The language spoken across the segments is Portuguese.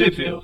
Possível.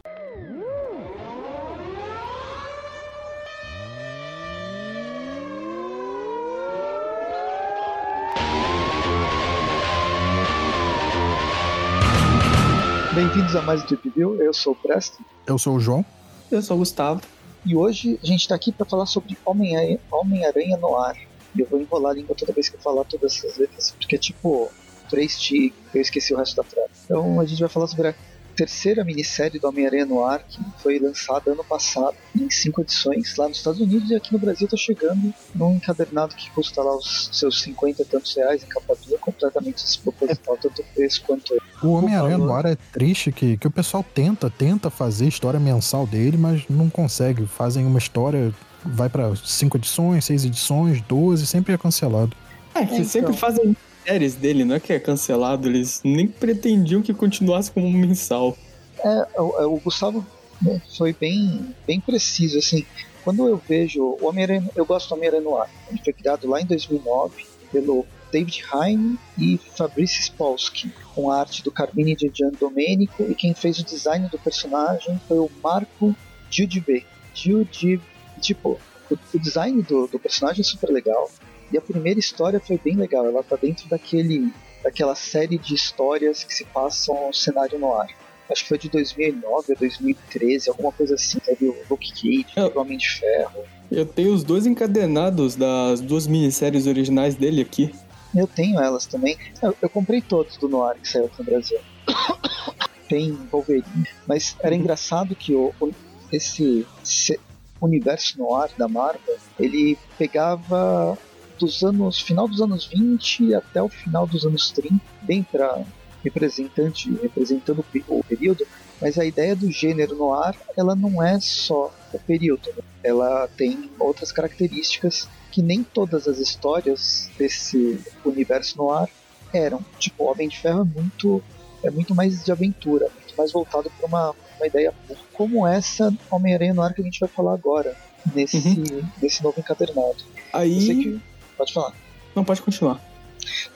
Bem-vindos a mais um Trip View. Eu sou o Preston. Eu sou o João. Eu sou o Gustavo. E hoje a gente está aqui para falar sobre Homem-Aranha Homem no ar. E eu vou enrolar a língua toda vez que eu falar todas essas letras, porque é tipo três T, eu esqueci o resto da frase. Então a gente vai falar sobre a terceira minissérie do Homem-Aranha no Ar, que foi lançada ano passado, em cinco edições, lá nos Estados Unidos, e aqui no Brasil está chegando num encadernado que custa lá os seus 50 e tantos reais em capa dura, completamente desproposital, tanto o preço quanto o Homem-Aranha no Ar é triste que, que o pessoal tenta, tenta fazer história mensal dele, mas não consegue. Fazem uma história, vai para cinco edições, seis edições, 12, sempre é cancelado. É, que então. sempre fazem séries dele, não é que é cancelado, eles nem pretendiam que continuasse como mensal. É, o, é, o Gustavo né, foi bem, bem preciso, assim. Quando eu vejo o Homem-Aranha, eu gosto do Homem-Aranha no ar. Ele foi criado lá em 2009 pelo David Heine e Fabrice Spolsky, com a arte do Carmine de Gian Domenico, e quem fez o design do personagem foi o Marco Giudibe. Giudibe, tipo, o, o design do, do personagem é super legal, e a primeira história foi bem legal, ela tá dentro daquele, daquela série de histórias que se passam no cenário no ar. Acho que foi de 2009 ou 2013, alguma coisa assim. Teve o Luke Cage, o Homem de Ferro. Eu tenho os dois encadenados das duas minisséries originais dele aqui. Eu tenho elas também. Eu, eu comprei todos do Noir que saiu aqui no Brasil. Tem Wolverine. Mas era uhum. engraçado que o, o esse, esse universo noir da Marvel, ele pegava dos anos final dos anos 20 até o final dos anos 30, bem para representante representando o período, mas a ideia do gênero no ar ela não é só o período, né? ela tem outras características que nem todas as histórias desse universo no ar eram. Tipo, o Homem de Ferro é muito é muito mais de aventura, muito mais voltado para uma, uma ideia como essa Homem-Aranha no ar que a gente vai falar agora nesse uhum. nesse novo encadernado. Aí Pode falar. Não, pode continuar.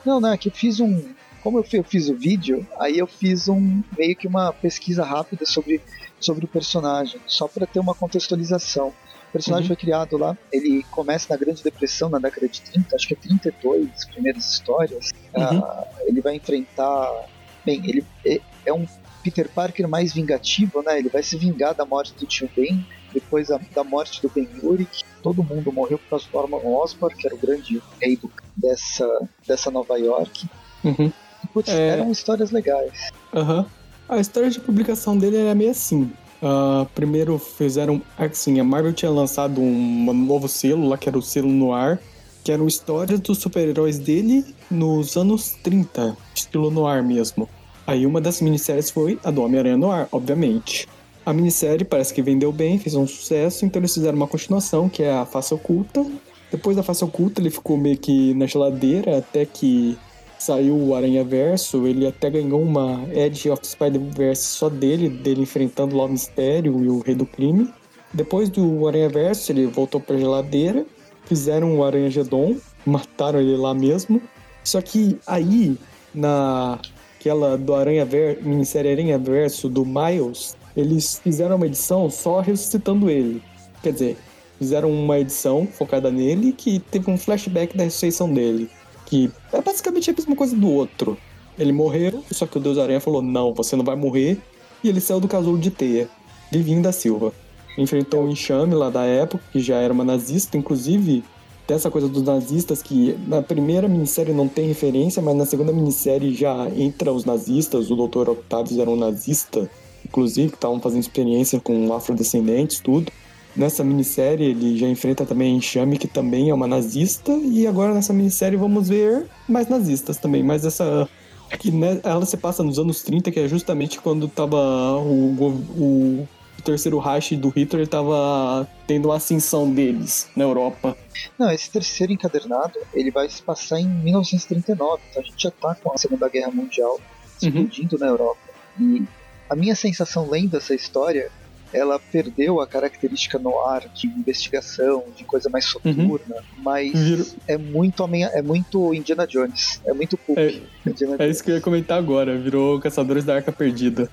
Não, não, é que eu fiz um. Como eu fiz, o vídeo, aí eu fiz um meio que uma pesquisa rápida sobre, sobre o personagem, só para ter uma contextualização. O personagem uhum. foi criado lá, ele começa na Grande Depressão na década de 30, acho que é 32, as primeiras histórias. Uhum. Uh, ele vai enfrentar. Bem, ele é, é um Peter Parker mais vingativo, né? Ele vai se vingar da morte do tio Ben, depois da, da morte do Ben Urich. Todo mundo morreu por causa do Norman Osborn, que era o grande rei do, dessa, dessa Nova York. Uhum. E, putz, é... eram histórias legais. Uhum. A história de publicação dele era meio assim. Uh, primeiro fizeram. Assim, a Marvel tinha lançado um, um novo selo lá, que era o selo no ar, que eram histórias dos super-heróis dele nos anos 30, estilo noir mesmo. Aí uma das minisséries foi a do Homem-Aranha no Ar, obviamente. A minissérie parece que vendeu bem, fez um sucesso, então eles fizeram uma continuação, que é a Face Oculta. Depois da Face Oculta, ele ficou meio que na geladeira, até que saiu o Aranha Verso. Ele até ganhou uma Edge of Spider-Verse só dele, dele enfrentando lá o Mistério e o Rei do Crime. Depois do Aranha Verso, ele voltou pra geladeira, fizeram o Aranha Gedon, mataram ele lá mesmo. Só que aí, na aquela do Aranha Ver, minissérie Aranha Verso do Miles, eles fizeram uma edição só ressuscitando ele. Quer dizer, fizeram uma edição focada nele que teve um flashback da ressurreição dele. Que é basicamente a mesma coisa do outro. Ele morreu, só que o Deus Aranha falou: não, você não vai morrer. E ele saiu do casulo de teia. Livinho da Silva. Enfrentou o enxame lá da época, que já era uma nazista, inclusive dessa coisa dos nazistas que na primeira minissérie não tem referência, mas na segunda minissérie já entra os nazistas, o Dr. Octavius era um nazista, inclusive, que estavam fazendo experiência com afrodescendentes, tudo. Nessa minissérie ele já enfrenta também a Enxame, que também é uma nazista, e agora nessa minissérie vamos ver mais nazistas também, mas essa que né, ela se passa nos anos 30, que é justamente quando tava o, o o terceiro Reich do Hitler estava tendo uma ascensão deles na Europa. Não, esse terceiro encadernado ele vai se passar em 1939, então a gente já está com a Segunda Guerra Mundial explodindo uhum. na Europa. E a minha sensação lendo essa história, ela perdeu a característica no ar de investigação, de coisa mais soturna, uhum. mas Viro. é muito é muito Indiana Jones, é muito pulp. É, é isso que eu ia comentar agora, virou Caçadores da Arca Perdida.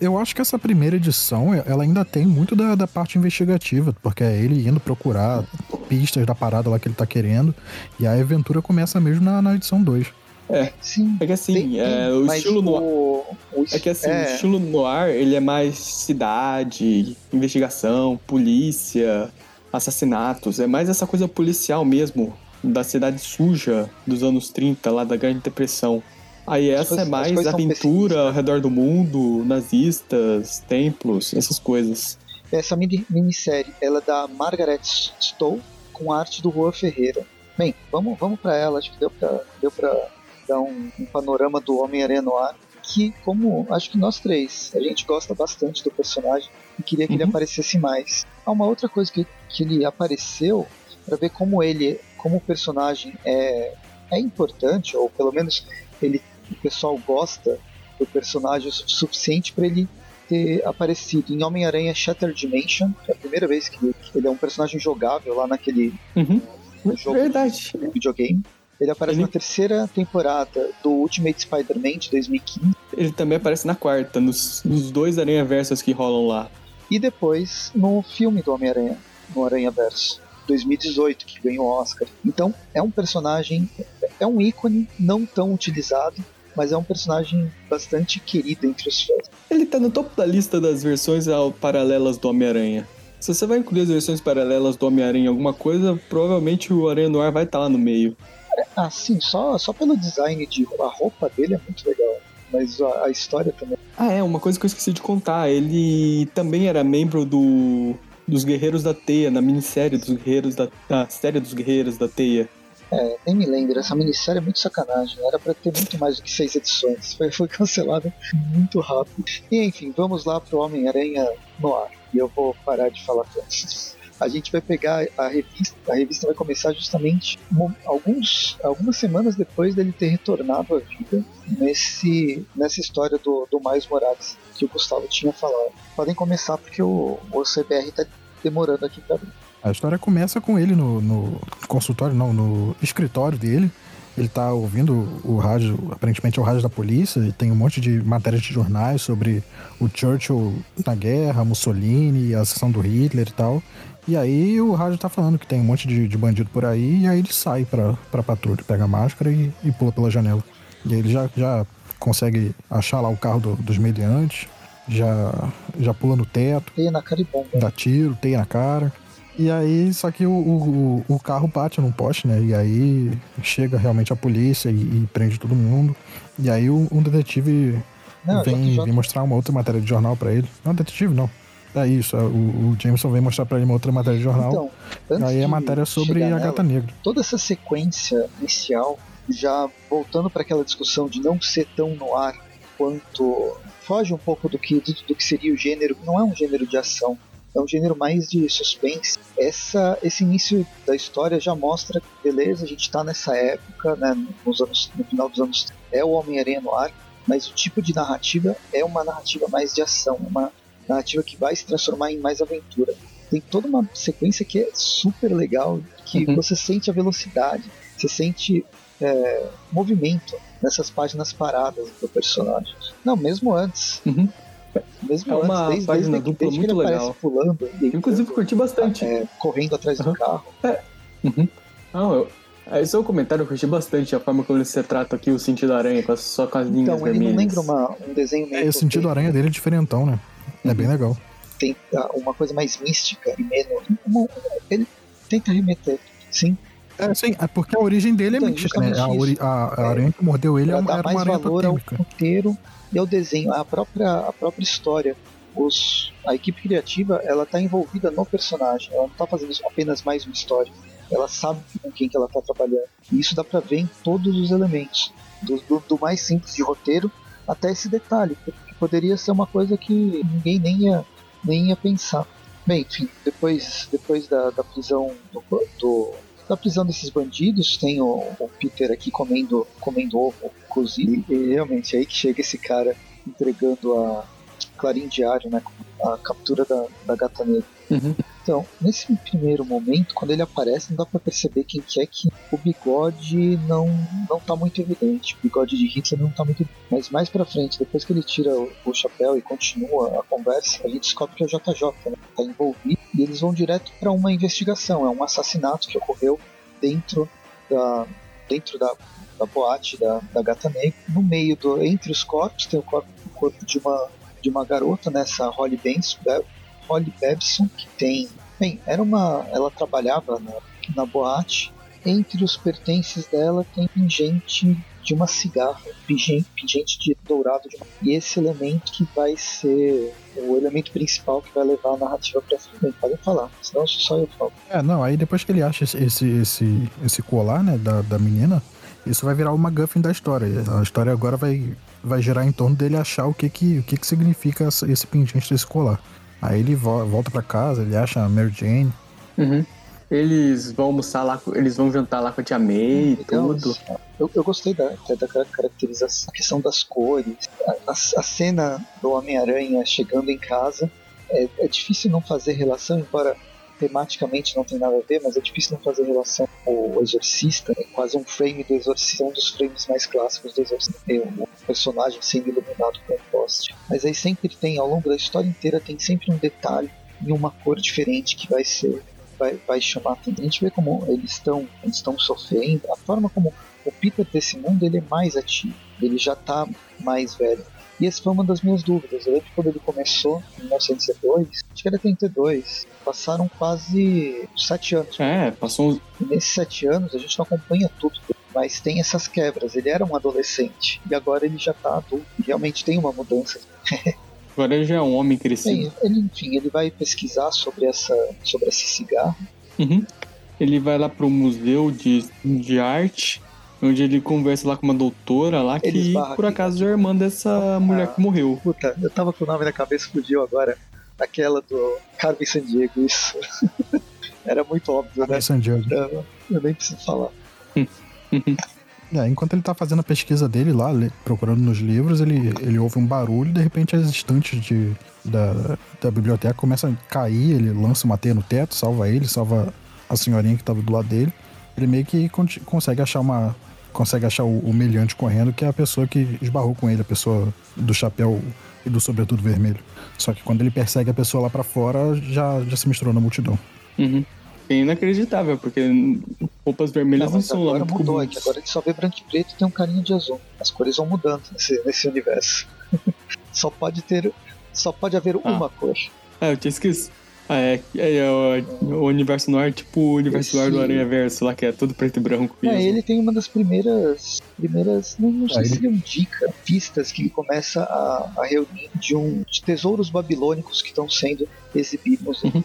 Eu acho que essa primeira edição, ela ainda tem muito da, da parte investigativa, porque é ele indo procurar pistas da parada lá que ele tá querendo, e a aventura começa mesmo na, na edição 2. É, Sim. é que assim, Tem- é, o estilo no o, É que assim, é, o estilo noir, ele é mais cidade, investigação, polícia, assassinatos. É mais essa coisa policial mesmo, da cidade suja dos anos 30, lá da Grande Depressão. Aí essa coisas- é mais aventura pessimistas. ao redor do mundo, nazistas, templos, essas coisas. Essa mini, minissérie, ela é da Margaret Stowe com a arte do Juan Ferreira. Bem, vamos, vamos para ela, acho que deu pra, deu pra dar um, um panorama do Homem-Aranha no ar, que como acho que nós três, a gente gosta bastante do personagem e queria que ele Uhum. aparecesse mais. Há uma outra coisa que, que ele apareceu para ver como ele, como o personagem é, é importante, ou pelo menos ele, o pessoal gosta do personagem o su- suficiente para ele ter aparecido em Homem-Aranha Shattered Dimension, que é a primeira vez que, ele é um personagem jogável lá naquele Uhum. jogo Verdade. de videogame. Ele aparece Ele- na terceira temporada do Ultimate Spider-Man de 2015 Ele também aparece na quarta, nos, nos dois Aranha Versos que rolam lá. e depois no filme do Homem-Aranha, no Aranha Verso. 2018, que ganhou o Oscar. Então, é um personagem, é um ícone não tão utilizado, mas é um personagem bastante querido entre os fãs. Ele tá no topo da lista das versões paralelas do Homem-Aranha. Se você vai incluir as versões paralelas do Homem-Aranha em alguma coisa, provavelmente o Aranha Noir vai estar lá no meio. Ah, sim, só, só pelo design de a roupa dele é muito legal, mas a, a história também. Ah, é, uma coisa que eu esqueci de contar. Ele também era membro do dos Guerreiros da Teia, na minissérie dos Guerreiros da, da série dos Guerreiros da Teia. É, nem me lembro, essa minissérie é muito sacanagem, era pra ter muito mais do que seis edições, foi, foi cancelada muito rápido. E enfim, vamos lá pro Homem-Aranha no ar, e eu vou parar de falar tanto. A gente vai pegar a revista, a revista vai começar justamente alguns, algumas semanas depois dele ter retornado à vida nesse, nessa história do, do Miles Morales que o Gustavo tinha falado. Podem começar porque o, o CBR tá demorando aqui pra abrir. A história começa com ele no, no consultório, não, no escritório dele. Ele tá ouvindo o rádio, aparentemente é o rádio da polícia, e tem um monte de matérias de jornais sobre o Churchill na guerra, Mussolini, a sessão do Hitler e tal. E aí o rádio tá falando que tem um monte de, de bandido por aí, e aí ele sai pra, pra patrulha, pega a máscara e, e pula pela janela. E aí ele já, já consegue achar lá o carro do- dos mediantes, já, já pula no teto, Teia na cara e bomba. dá tiro, teia na cara. E aí, só que o, o, o carro bate num poste, né? E aí chega realmente a polícia e, e prende todo mundo. E aí o- um detetive Não, vem, JJ. vem mostrar uma outra matéria de jornal pra ele. Não, detetive não. É isso, é, o, o Jameson vem mostrar pra ele uma outra matéria de jornal. Então, aí é matéria sobre a nela, Gata Negra. toda essa sequência inicial, já voltando para aquela discussão de não ser tão no ar quanto foge um pouco do que do, do que seria o gênero, não é um gênero de ação, é um gênero mais de suspense. Essa esse início da história já mostra, beleza, a gente está nessa época, né, nos anos no final dos anos é o Homem-Aranha no ar, mas o tipo de narrativa é uma narrativa mais de ação, uma narrativa que vai se transformar em mais aventura. Tem toda uma sequência que é super legal, que Uhum. você sente a velocidade, você sente é, movimento nessas páginas paradas do personagem. Não, mesmo antes. Uhum. Mesmo É uma antes, desde, página desde, dupla ele muito legal. pulando e entrando, Inclusive, curti bastante. é, correndo atrás do Uhum. carro. Uhum. Não, eu, esse é o comentário, eu curti bastante a forma como ele se trata aqui, o sentido aranha, com as, só com as linhas Então, ele vermelhas. não lembra uma, um desenho meio É, o sentido aranha dele é diferentão, né? É bem legal. tem uma coisa mais mística e menos. ele tenta remeter, sim, É, sim, é porque a origem dele é Então, mística, né? A, ori- a, a aranha que mordeu ele é uma, era uma mais aranha ao totêmica. roteiro e ao desenho, a própria, a própria história. Os, a equipe criativa ela está envolvida no personagem, ela não está fazendo apenas mais uma história. Ela sabe com quem que ela está trabalhando. E isso dá para ver em todos os elementos, do, do, do mais simples de roteiro até esse detalhe, que poderia ser uma coisa que ninguém nem ia, nem ia pensar. Bem, enfim, depois, depois da, da prisão do, do- da prisão desses bandidos, tem o, o Peter aqui comendo, comendo ovo cozido. E realmente é aí que chega esse cara entregando a Clarim Diário, né? A captura da, da gata negra. Uhum. Então, nesse primeiro momento, quando ele aparece, não dá para perceber quem que é que o bigode não não tá muito evidente. O bigode de Hitler não tá muito Mas mais pra frente, depois que ele tira o, o chapéu e continua a conversa, a gente descobre que é o JJ, né? Tá envolvido e eles vão direto para uma investigação. É um assassinato que ocorreu dentro da dentro da, da boate da, da Gata Negra. No meio do entre os corpos tem o corpo, o corpo de uma de uma garota nessa Holly Benson, Holly Babson, que tem. Bem, era uma. Ela trabalhava na, na boate. Entre os pertences dela tem pingente de uma cigarra, pingente, pingente de dourado de uma... E esse elemento que vai ser o elemento principal que vai levar a narrativa pra frente. Podem falar, senão só eu falo. É, não, aí depois que ele acha esse, esse, esse colar, né, da, da menina, isso vai virar o MacGuffin da história. A história agora vai, vai girar em torno dele achar o que que, o que, que significa esse pingente desse colar. Aí ele volta para casa, ele acha a Mary Jane. Uhum. Eles vão almoçar lá, eles vão jantar lá com a Tia May e tudo. Eu, eu gostei da, da caracterização, a questão das cores, a, a, a cena do Homem-Aranha chegando em casa. É, é difícil não fazer relação, embora tematicamente não tem nada a ver, mas é difícil não fazer relação com o Exorcista. É quase um frame do Exorcista, um dos frames mais clássicos do Exorcista. É o personagem sendo iluminado com um poste. Mas aí sempre tem, ao longo da história inteira, tem sempre um detalhe em uma cor diferente que vai ser vai, vai chamar. A gente vê como eles estão eles estão sofrendo, a forma como o Peter desse mundo ele é mais ativo, ele já está mais velho. E essa foi uma das minhas dúvidas. Eu lembro quando ele começou, em 1902, acho que era 32. Passaram quase sete anos. É, passou E nesses sete anos a gente não acompanha tudo mas tem essas quebras. Ele era um adolescente e agora ele já tá adulto. Realmente tem uma mudança. agora ele já é um homem crescido. ele, enfim, ele vai pesquisar sobre essa sobre esse cigarro. Uhum. Ele vai lá pro museu de, de arte onde ele conversa lá com uma doutora lá que por acaso é irmã dessa ah, mulher que morreu. Puta, eu tava com o nome na cabeça, fugiu agora. Aquela do Carmen Sandiego, isso. Era muito óbvio, Carmen né? Sandiego. Eu, eu nem preciso falar. É, enquanto ele tá fazendo a pesquisa dele lá, procurando nos livros, ele, ele ouve um barulho e de repente as estantes de, da, da biblioteca começam a cair, ele lança uma teia no teto, salva ele, salva a senhorinha que tava do lado dele. Ele meio que consegue achar uma, consegue achar o, meliante correndo, que é a pessoa que esbarrou com ele, a pessoa do chapéu e do sobretudo vermelho. Só que quando ele persegue a pessoa lá para fora, já, já se misturou na multidão. Uhum. É inacreditável, porque roupas vermelhas não, não são agora mudou, aqui. Agora ele só vê branco e preto e tem um carinho de azul. As cores vão mudando nesse, nesse universo. só pode ter. Só pode haver ah. uma cor. Ah, eu tinha esquecido. Ah, é, é, é o, o, universo noir, tipo o universo noir do Aranha Verso, lá que é tudo preto e branco. É, mesmo. ele tem uma das primeiras. primeiras não, não sei se ele indica pistas que ele começa a, a reunir de um de tesouros babilônicos que estão sendo exibidos. Uhum.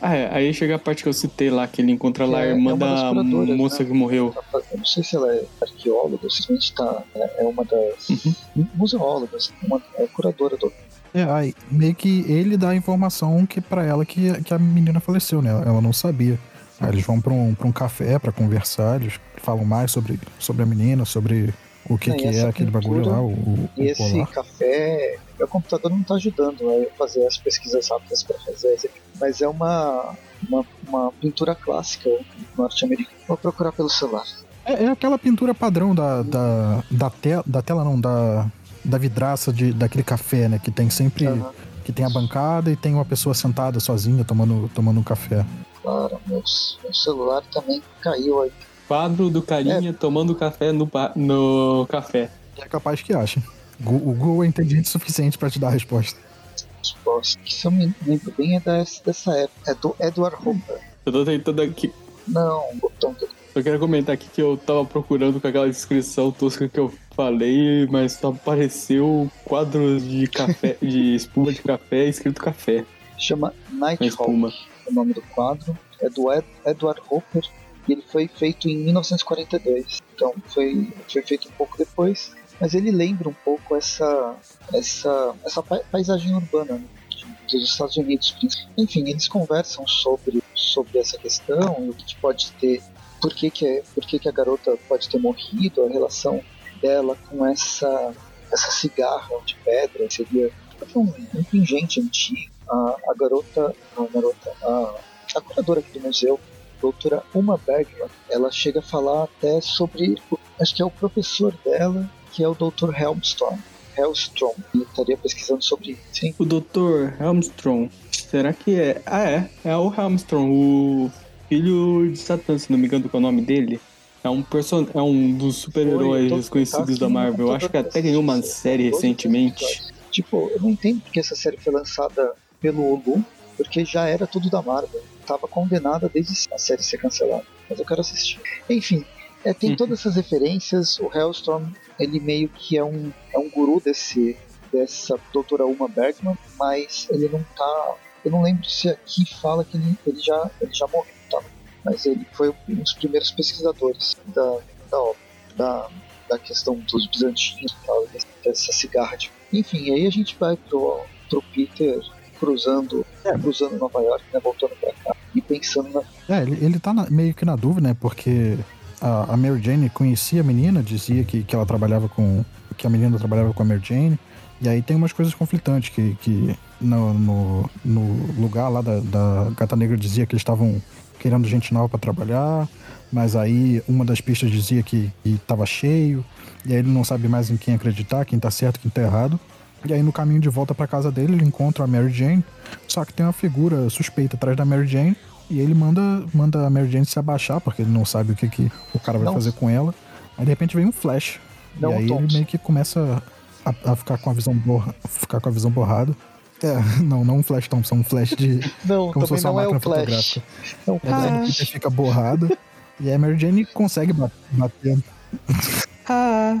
Ah, é, aí chega a parte que eu citei lá, que ele encontra lá é, a irmã é da moça né? que morreu. Eu não sei se ela é arqueóloga, simplesmente tá, é, é uma das uhum. museólogas, uma, é curadora do, é, aí meio que ele dá a informação que para ela que, que a menina faleceu, né? Ela não sabia. Aí eles vão para um, pra um café para conversar, eles falam mais sobre, sobre a menina, sobre o que é, que é aquele bagulho lá, o, o E esse polar. café, o computador não tá ajudando a fazer as pesquisas rápidas para fazer, mas é uma, uma, uma pintura clássica norte-americana. Vou procurar pelo celular. É, é, aquela pintura padrão da, da, da, te, da tela, não, da, da vidraça de, daquele café, né? Que tem sempre. Uhum. Que tem a bancada e tem uma pessoa sentada sozinha tomando, tomando um café. Claro, meu, meu celular também caiu aí. Quadro do carinha é. tomando café no, no café. É capaz que acha. O Google é inteligente o suficiente para te dar a resposta. Resposta. Que se eu me lembro bem é dessa, dessa época. É do Edward Hopper. Eu tô tentando aqui. Não, botão do eu quero comentar aqui que eu tava procurando com aquela descrição tosca que eu falei, mas só apareceu quadros de café, de espuma de café escrito café. Chama Nighthawk, o nome do quadro. É do Ed, Edward Hopper e ele foi feito em 1942. Então foi, foi feito um pouco depois, mas ele lembra um pouco essa, essa, essa paisagem urbana né, dos Estados Unidos. Enfim, eles conversam sobre, sobre essa questão e o que pode ter por que, que, é, por que, que a garota pode ter morrido, a relação dela com essa, essa cigarra de pedra, seria um, um pingente antigo. A, a garota, a garota, a, a curadora aqui do museu, doutora Uma Bergman, ela chega a falar até sobre, acho que é o professor dela, que é o Dr. Helmstrom. Hellstrom, e estaria pesquisando sobre. Sim. O Dr. Helmstrom, será que é? Ah, é. É o Helmstrom, o filho de Satã, se não me engano, qual é o nome dele. É um, person... é um dos super-heróis desconhecidos da Marvel. Eu acho que até ganhou uma série recentemente. Tipo, eu não entendo porque essa série foi lançada pelo Olu, porque já era tudo da Marvel. Tava condenada desde a série ser cancelada. Mas eu quero assistir. Enfim, é, tem todas essas referências. O Hellstrom, ele meio que é um, é um guru desse, dessa doutora Uma Bergman, mas ele não tá. Eu não lembro se aqui fala que ele, ele, já, ele já morreu? Mas ele foi um dos primeiros pesquisadores da, da obra, da, da questão dos bizantinos e tal, dessa cigarra. De... Enfim, aí a gente vai pro, pro Peter cruzando, é. cruzando Nova York, né, voltando pra cá e pensando na. É, ele, ele tá na, meio que na dúvida, né? Porque a, a Mary Jane conhecia a menina, dizia que, que ela trabalhava com. que a menina trabalhava com a Mary Jane. E aí tem umas coisas conflitantes, que, que no, no, no lugar lá da, da Gata Negra dizia que eles estavam querendo gente nova para trabalhar, mas aí uma das pistas dizia que estava cheio, e aí ele não sabe mais em quem acreditar, quem tá certo, quem tá errado. E aí no caminho de volta para casa dele, ele encontra a Mary Jane, só que tem uma figura suspeita atrás da Mary Jane, e ele manda, manda a Mary Jane se abaixar, porque ele não sabe o que, que o cara vai não. fazer com ela. Aí de repente vem um flash. Não, e aí ele meio que começa a, a, ficar com a visão borra, ficar com a visão borrada. É, não, não um flash Thompson, um flash de. Não, como se fosse uma é máquina é fotográfica. Não, e aí ele fica borrado. e aí a Mary Jane consegue bater. Ah.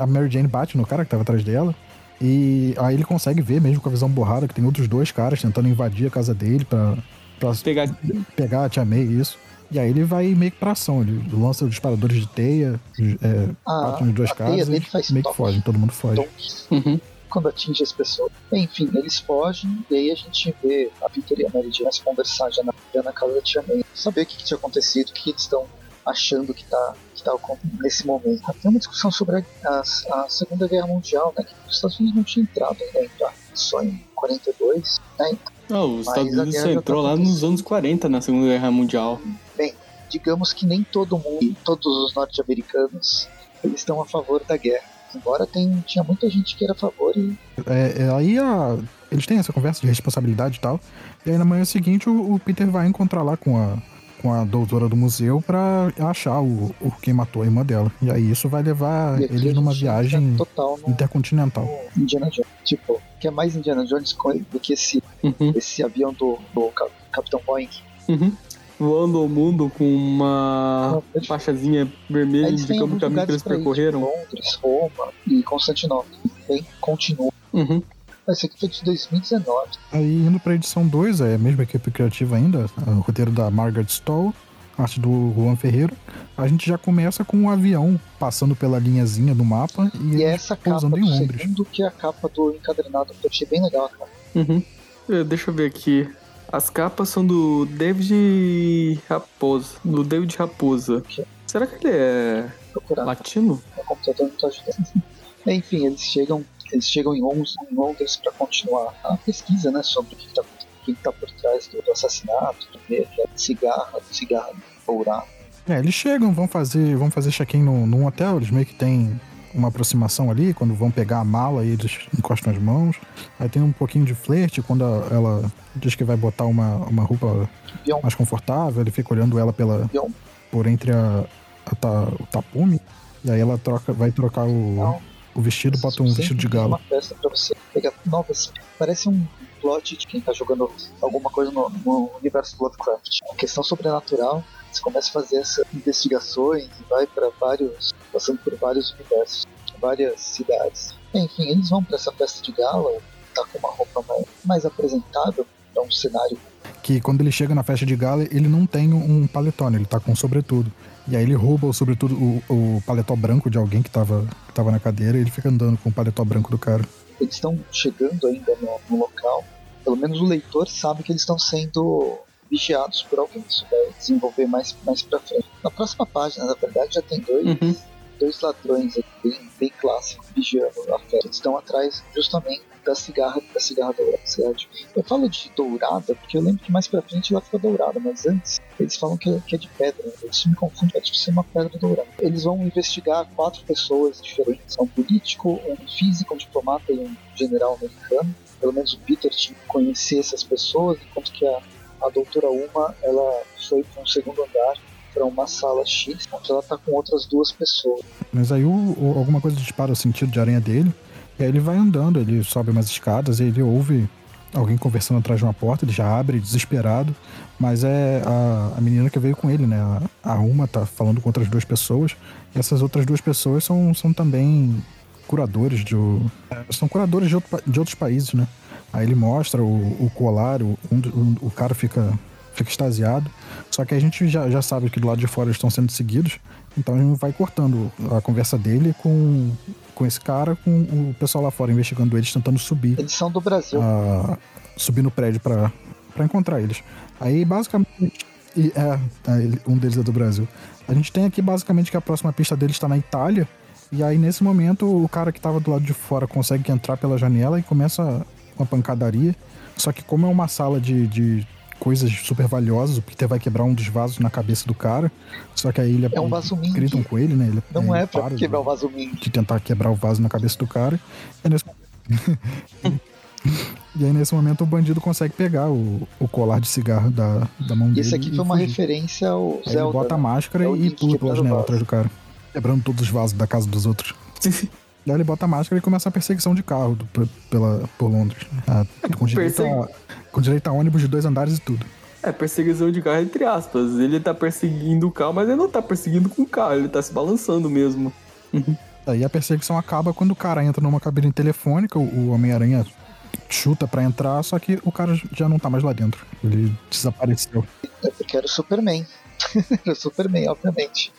a Mary Jane bate no cara que tava atrás dela. E aí ele consegue ver, mesmo com a visão borrada, que tem outros dois caras tentando invadir a casa dele pra, pra pegar. pegar a Tia May, isso. E aí ele vai meio que pra ação, ele lança os disparadores de teia, é, ah, bate nos dois caras e meio que foge, todo mundo foge. Uhum. Quando atinge as pessoas. Enfim, eles fogem e aí a gente vê a Peter e a Mary Jane conversar já na, já na casa da Tia May. Saber o que, que tinha acontecido, o que, eles estão achando que está que tá nesse momento. Tem uma discussão sobre a, a, a, Segunda Guerra Mundial, né? Que os Estados Unidos não tinham entrado ainda, entrar só em 42, né? Não, os Estados Unidos entrou tá lá nos anos 40 na Segunda Guerra Mundial. Bem, digamos que nem todo mundo, todos os norte-americanos, eles estão a favor da guerra. Embora tem, tinha muita gente que era a favor e. É, é, aí a, eles têm essa conversa de responsabilidade e tal. E aí na manhã seguinte o, o Peter vai encontrar lá com a, com a doutora do museu para achar o, o quem matou a irmã dela. E aí isso vai levar ele numa viagem total intercontinental. Indiana Jones, tipo, que é mais Indiana Jones do que esse, uhum. esse avião do, do Capitão Boeing. Uhum. Voando o mundo com uma ah, faixazinha vermelha indicando o caminho que eles percorreram. Londres, Roma e Constantinopla. Bem, continua. Uhum. Esse aqui foi de 2019. Aí indo pra edição 2, é a mesma equipe criativa ainda, o roteiro da Margaret Stoll, arte do Juan Ferreira. A gente já começa com um avião passando pela linhazinha do mapa e, e essa capa do em Londres. segundo que é a capa do encadernado, eu achei bem legal, cara. Uhum. É, deixa eu ver aqui. As capas são do David Raposa. Do David Raposa. Será que ele é latino? O computador não tá ajudando. Enfim, eles chegam eles chegam em Londres para continuar a pesquisa né, sobre o que está tá por trás do, do assassinato, é cigarra, cigarra ourado. É, eles chegam, vão fazer, vão fazer check-in no, num hotel, eles meio que tem uma aproximação ali, quando vão pegar a mala e eles encostam as mãos. Aí tem um pouquinho de flerte, quando ela diz que vai botar uma, uma roupa mais confortável, ele fica olhando ela pela por entre a, a, o tapume. E aí ela troca, vai trocar o, o vestido, bota um vestido de galo. uma festa pra você pegar novas. Parece um plot de quem tá jogando alguma coisa no, no universo do Lovecraft. Uma questão sobrenatural. Você começa a fazer essas investigações e vai para vários. passando por vários universos, várias cidades. Enfim, eles vão para essa festa de gala, tá com uma roupa mais, mais apresentável para um cenário. Que quando ele chega na festa de gala, ele não tem um paletó, né? ele tá com um sobretudo. E aí ele rouba, sobretudo, o, o paletó branco de alguém que tava, que tava na cadeira e ele fica andando com o paletó branco do cara. Eles estão chegando ainda no, no local. Pelo menos o leitor sabe que eles estão sendo vigiados por alguém. Isso vai desenvolver mais, mais pra frente. Na próxima página, na verdade, já tem dois, uhum. dois ladrões aqui, bem, bem clássico, vigiando a festa. Eles estão atrás justamente da cigarra, da cigarra dourada. Eu falo de dourada porque eu lembro que mais pra frente ela fica dourada, mas antes eles falam que é, que é de pedra. Isso me confunde, é tipo ser uma pedra dourada. Eles vão investigar quatro pessoas diferentes: um político, um físico, um diplomata e um general americano. Pelo menos o Peter tinha que conhecer essas pessoas, enquanto que a, a doutora Uma ela foi para um segundo andar para uma sala X, onde ela tá com outras duas pessoas. Mas aí o, o, alguma coisa dispara o sentido de aranha dele e aí ele vai andando, ele sobe umas escadas ele ouve alguém conversando atrás de uma porta, ele já abre desesperado, mas é a, a menina que veio com ele, né? A, a Uma tá falando com outras duas pessoas, e essas outras duas pessoas são, são também curadores de. São curadores de, outro, de outros países, né? Aí ele mostra o, o colar, o, um, o cara fica, fica extasiado. Só que a gente já, já sabe que do lado de fora eles estão sendo seguidos, então a gente vai cortando a conversa dele com com esse cara, com o pessoal lá fora investigando eles, tentando subir. Eles são do Brasil. A, subir no prédio para encontrar eles. Aí, basicamente. E, é, é, um deles é do Brasil. A gente tem aqui basicamente que a próxima pista deles está na Itália. E aí, nesse momento, o cara que estava do lado de fora consegue entrar pela janela e começa uma pancadaria. Só que, como é uma sala de, de coisas super valiosas. O Peter vai quebrar um dos vasos na cabeça do cara. Só que aí ele é um vaso gritam com ele, né? Ele, não é, é pra quebrar o vaso Ming. De tentar quebrar o vaso na cabeça do cara. E nesse E aí, nesse momento, o bandido consegue pegar o, o colar de cigarro da, da mão dele. Esse aqui foi uma fugir. referência ao aí Zelda. Ele bota a máscara é e pula pela janela atrás do cara, quebrando todos os vasos da casa dos outros. Daí ele bota a máscara e começa a perseguição de carro do, pela, por Londres. Ah, com, direito Persegu... a, com direito a ônibus de dois andares e tudo. É, perseguição de carro entre aspas. Ele tá perseguindo o carro, mas ele não tá perseguindo com o carro, ele tá se balançando mesmo. Daí a perseguição acaba quando o cara entra numa cabine telefônica, o Homem-Aranha chuta para entrar, só que o cara já não tá mais lá dentro. Ele desapareceu. É porque era o Superman. era o Superman, obviamente.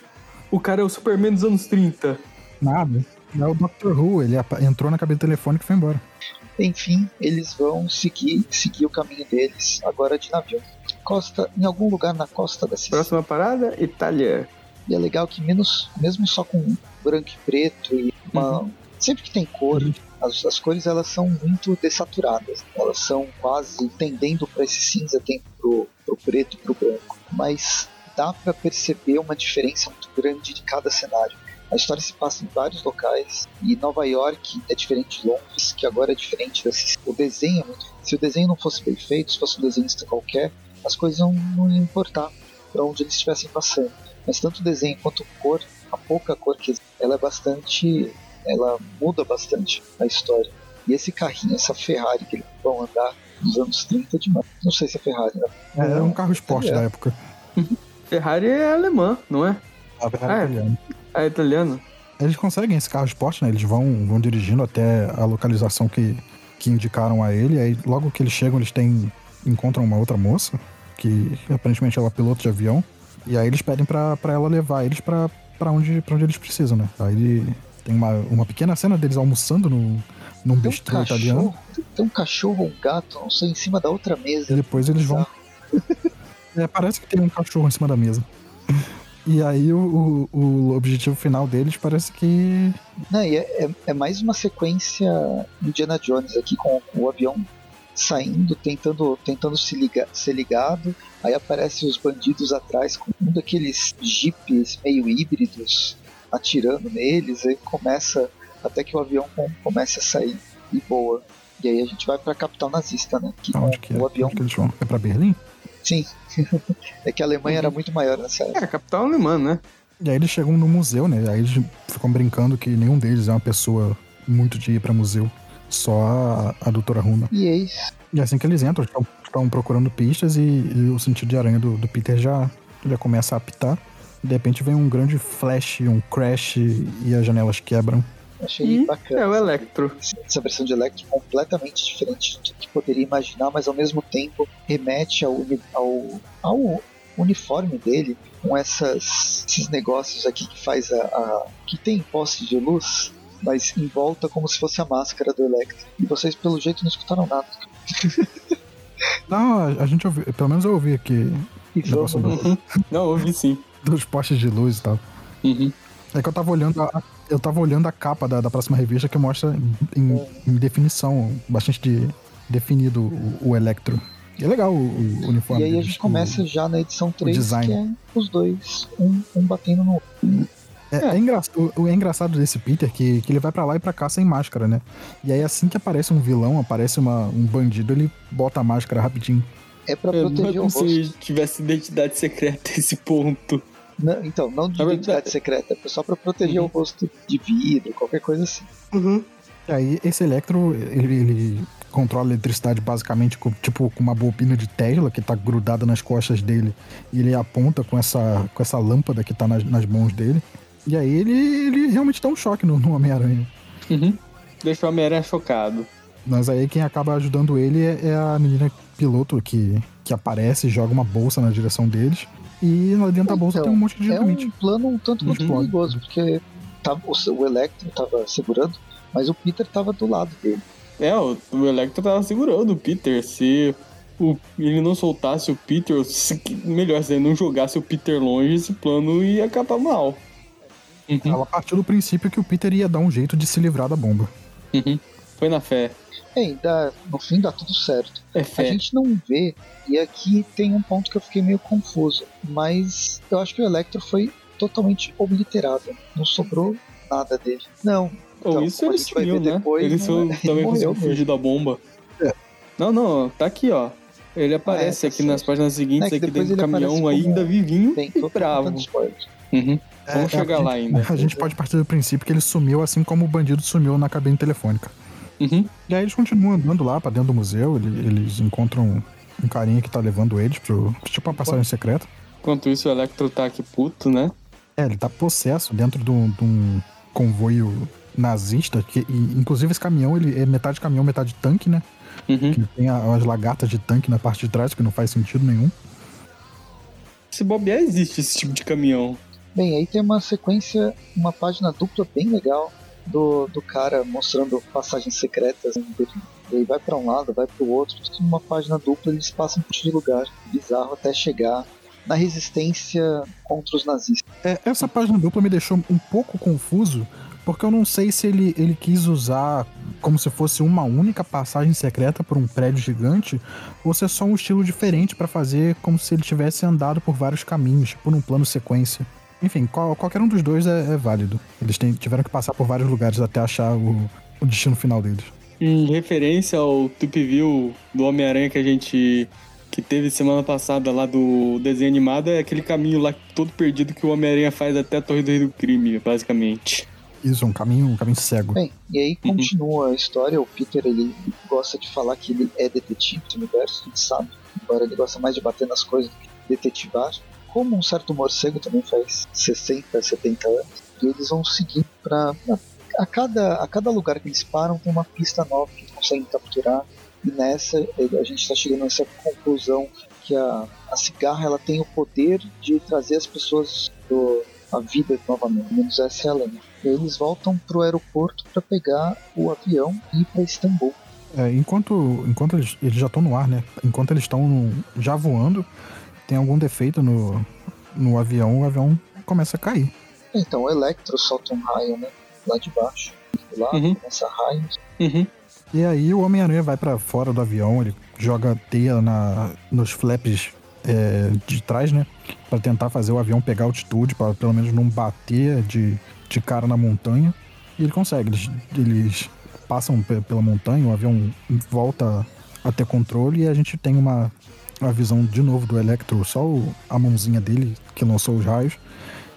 O cara é o Superman dos anos 30. Nada. É o Dr. Who, ele entrou na cabine telefônica e foi embora. Enfim, eles vão seguir, seguir o caminho deles, agora de navio. Costa, em algum lugar na costa da cidade. Próxima parada, Itália. E é legal que menos, mesmo só com branco e preto e uma, uhum. sempre que tem cor, uhum. as, as, cores elas são muito dessaturadas. Elas são quase tendendo para esse cinza, tem pro, pro preto, pro branco. Mas dá para perceber uma diferença muito grande de cada cenário. A história se passa em vários locais e Nova York é diferente de Londres, que agora é diferente desse. O desenho é muito. Se o desenho não fosse bem feito, se fosse um desenhista qualquer, as coisas não, não iam importar para onde eles estivessem passando. Mas tanto o desenho quanto a cor, a pouca cor que ela é bastante. ela muda bastante a história. E esse carrinho, essa Ferrari que eles vão andar nos anos 30 demais. Não sei se é Ferrari, né? É, era um carro esporte é. da época. Ferrari é alemã, não é? A Ferrari é italiana. É italiano? Eles conseguem esse carro esporte, né? Eles vão, vão dirigindo até a localização que, que indicaram a ele. Aí logo que eles chegam, eles têm, encontram uma outra moça, que aparentemente ela é piloto de avião. E aí eles pedem pra, pra ela levar eles pra, pra, onde, pra onde eles precisam, né? Aí tem uma, uma pequena cena deles almoçando no, num bistrô um italiano. Tem um cachorro ou um gato, não sei, em cima da outra mesa. E depois eles vão. é, parece que tem um cachorro em cima da mesa. E aí o, o, o, objetivo final deles parece que. Não, e é, é, é mais uma sequência Indiana Jones aqui com o avião saindo, tentando, tentando se ligar, ser ligado. Aí aparecem os bandidos atrás com um daqueles jipes meio híbridos atirando neles. Aí começa até que o avião comece a sair e boa. E aí a gente vai para a capital nazista, né? Que Onde que é? o avião. Onde que eles vão? É para Berlim? Sim. é que a Alemanha era muito maior nessa época. É, a capital alemã, né? E aí eles chegam no museu, né? Aí eles ficam brincando que nenhum deles é uma pessoa muito de ir pra museu. Só a, a doutora Runa. E é isso. E assim que eles entram, estão procurando pistas e, e, o sentido de aranha do, do Peter já, já começa a apitar. De repente vem um grande flash, um crash e as janelas quebram. Achei e bacana. É o Electro. Essa versão de Electro completamente diferente do que poderia imaginar, mas ao mesmo tempo remete ao, ao, ao uniforme dele, com essas, esses negócios aqui que faz a, a. que tem poste de luz, mas em volta como se fosse a máscara do Electro. E vocês, pelo jeito, não escutaram nada. Não, a, gente ouviu, pelo menos eu ouvi aqui. Uhum. Não, ouvi sim. Dos postes de luz e tal. Uhum. É que eu tava olhando a, eu tava olhando a capa da, da próxima revista que mostra em, em definição, bastante de, definido o, o Electro. E é legal o, o uniforme. E aí a gente começa o- já na edição 3, design. que é os dois, um, um batendo no outro. É, é engra- o, o é engraçado desse Peter que, que ele vai pra lá e pra cá sem máscara, né? E aí assim que aparece um vilão, aparece uma, um bandido, ele bota a máscara rapidinho. É pra É, não é proteger o como rosto. se tivesse identidade secreta esse ponto. Não, então, não de identidade secreta, é só pra proteger Uhum. o rosto de vidro, qualquer coisa assim. E aí esse Electro, ele, ele controla a eletricidade basicamente com, tipo, com uma bobina de Tesla que tá grudada nas costas dele. E ele aponta com essa, com essa lâmpada que tá nas, nas mãos dele. E aí ele, ele realmente dá um choque no, no Homem-Aranha. Uhum. Deixa o Homem-Aranha chocado. Mas aí quem acaba ajudando ele é, é a menina piloto que, que aparece e joga uma bolsa na direção deles. E dentro da bolsa Então, tem um monte de É dinamite. um plano um tanto quanto Uhum. perigoso, porque tava, o, o Electro tava segurando, mas o Peter tava do lado dele. É, o, o Electro tava segurando o Peter. Se o, ele não soltasse o Peter, ou se, melhor, se ele não jogasse o Peter longe, esse plano ia acabar mal. Uhum, Ela partiu do princípio que o Peter ia dar um jeito de se livrar da bomba. uhum. Foi na fé. É, e dá, no fim dá tudo certo. É A gente não vê, e aqui tem um ponto que eu fiquei meio confuso, mas eu acho que o Electro foi totalmente obliterado. Não sobrou nada dele. Não, Ou Então, isso ele gente vai sumiu, ver né? depois, ele né, também conseguiu fugir da bomba. É. Não, não, tá aqui, ó. Ele aparece É, tá aqui nas certo. páginas seguintes, É que aqui dentro do caminhão, ainda vivinho bem, e bravo. Uhum. Vamos É, chegar a lá ainda. A gente pode partir do princípio que ele sumiu assim como o bandido sumiu na cabine telefônica. Uhum. E aí eles continuam andando lá pra dentro do museu, ele- eles encontram um carinha que tá levando eles pro. Tipo uma passagem secreta. Enquanto isso, o Electro tá aqui puto, né? É, ele tá possesso dentro de um, de um convoio nazista, que e, inclusive esse caminhão, ele é metade caminhão, metade tanque, né? Uhum. Que tem a- as lagartas de tanque na parte de trás, que não faz sentido nenhum. Se bobear, existe esse tipo de caminhão. Bem, aí tem uma sequência, uma página dupla bem legal do, do cara mostrando passagens secretas. né. Ele vai pra um lado, vai pro outro, tudo numa página dupla, eles passam por de lugar bizarro até chegar na resistência contra os nazistas. É, essa página dupla me deixou um pouco confuso, porque eu não sei se ele, ele quis usar como se fosse uma única passagem secreta por um prédio gigante, ou se é só um estilo diferente pra fazer como se ele tivesse andado por vários caminhos, tipo num plano sequência. Enfim, qual- qualquer um dos dois é, é válido. Eles têm- tiveram que passar por vários lugares até achar o, o destino final deles. Em referência ao Tip View do Homem-Aranha que a gente. que teve semana passada lá do desenho animado, é aquele caminho lá todo perdido que o Homem-Aranha faz até a Torre do Rei do Crime, basicamente. Isso, é um caminho, um caminho cego. Bem, e aí continua a história. O Peter ele gosta de falar que ele é detetive do universo, a gente sabe. Embora ele gosta mais de bater nas coisas do que detetivar. Como um certo morcego também faz 60, 70 anos. E eles vão seguir pra. A cada, a cada lugar que eles param tem uma pista nova que conseguem capturar. E nessa a gente está chegando nessa conclusão que a, a cigarra ela tem o poder de trazer as pessoas do, à vida novamente. Menos essa é a lenda. Eles voltam pro aeroporto para pegar o avião e ir para Istambul. É, enquanto enquanto eles, eles já estão no ar, né? Enquanto eles estão já voando, tem algum defeito no, no avião, o avião começa a cair. Então o Electro solta um raio, né? Lá de baixo. Lá Uhum. começa raios. Uhum. E aí o Homem-Aranha vai pra fora do avião, ele joga teia na, nos flaps é, de trás, né? Pra tentar fazer o avião pegar altitude, para pelo menos não bater de, de cara na montanha. E ele consegue, eles, eles passam pe- pela montanha, o avião volta a ter controle e a gente tem uma, uma visão de novo do Electro, só o- a mãozinha dele que lançou os raios.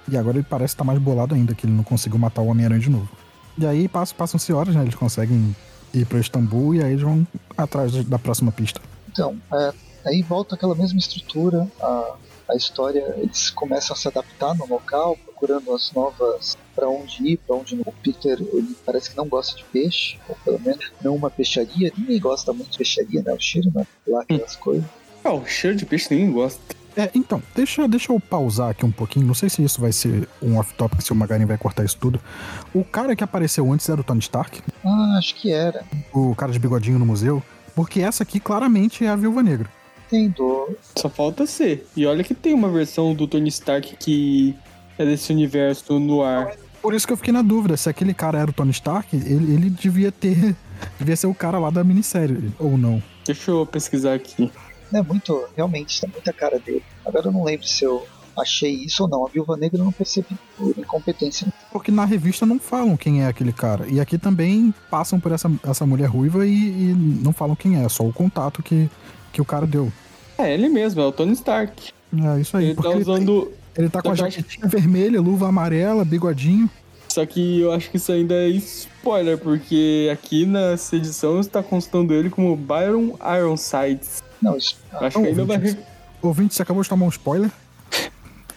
E agora ele parece estar mais bolado ainda, que ele não conseguiu matar o Homem-Aranha de novo. E aí passam- passam-se horas, né? Eles conseguem ir para Istambul e aí eles vão atrás da próxima pista. Então, é, aí volta aquela mesma estrutura, a, a história, eles começam a se adaptar no local, procurando as novas para onde ir, para onde não. O Peter, ele parece que não gosta de peixe, ou pelo menos não uma peixaria. Ninguém gosta muito de peixaria, né? O cheiro, né? Lá aquelas coisas. Ah, o cheiro de peixe ninguém gosta. É, então, deixa, deixa eu pausar aqui um pouquinho. Não sei se isso vai ser um off-topic, se o Magarin vai cortar isso tudo. O cara que apareceu antes era o Tony Stark, Ah, acho que era. o cara de bigodinho no museu, porque essa aqui claramente é a Viúva Negra. Entendo. Só falta ser. E olha que tem uma versão do Tony Stark que é desse universo no ar. Por isso que eu fiquei na dúvida, se aquele cara era o Tony Stark, ele, ele devia ter. Devia ser o cara lá da minissérie, ou não. Deixa eu pesquisar aqui. É muito, realmente, tá muita cara dele. Agora eu não lembro se eu achei isso ou não. A Viúva Negra eu não percebi por incompetência. Porque na revista não falam quem é aquele cara. E aqui também passam por essa, essa mulher ruiva e, e não falam quem é, só o contato que, que o cara deu. É, ele mesmo, é o Tony Stark. É isso aí. Ele tá usando. Ele tá com a jaquetinha vermelha, luva amarela, bigodinho. Só que eu acho que isso ainda é spoiler, porque aqui nessa edição está constando ele como Byron Ironsides. Não, isso. Acho não, que ainda vai. ouvintes. Ouvinte, você acabou de tomar um spoiler.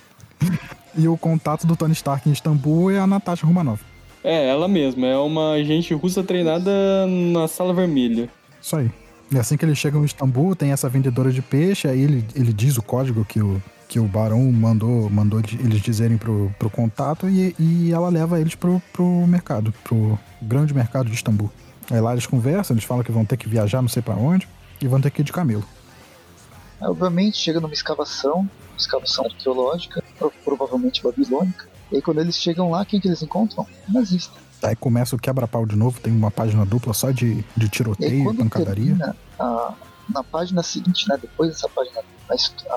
e o contato do Tony Stark em Istambul é a Natasha Romanoff. É, ela mesma. É uma agente russa treinada na Sala Vermelha. Isso aí. E assim que eles chegam em Istambul, tem essa vendedora de peixe, aí ele, ele diz o código que o, que o Barão mandou, mandou eles dizerem pro, pro contato e, e ela leva eles pro, pro mercado, pro grande mercado de Istambul. Aí lá eles conversam, eles falam que vão ter que viajar não sei pra onde e vão ter que ir de camelo. Aí, obviamente chega numa escavação, uma escavação arqueológica, pro- provavelmente babilônica. E aí quando eles chegam lá, quem que eles encontram? Nazista. Aí começa o quebra-pau de novo, tem uma página dupla só de, de E tiroteio, quando pancadaria. termina, a, na página seguinte, né, depois dessa página, a,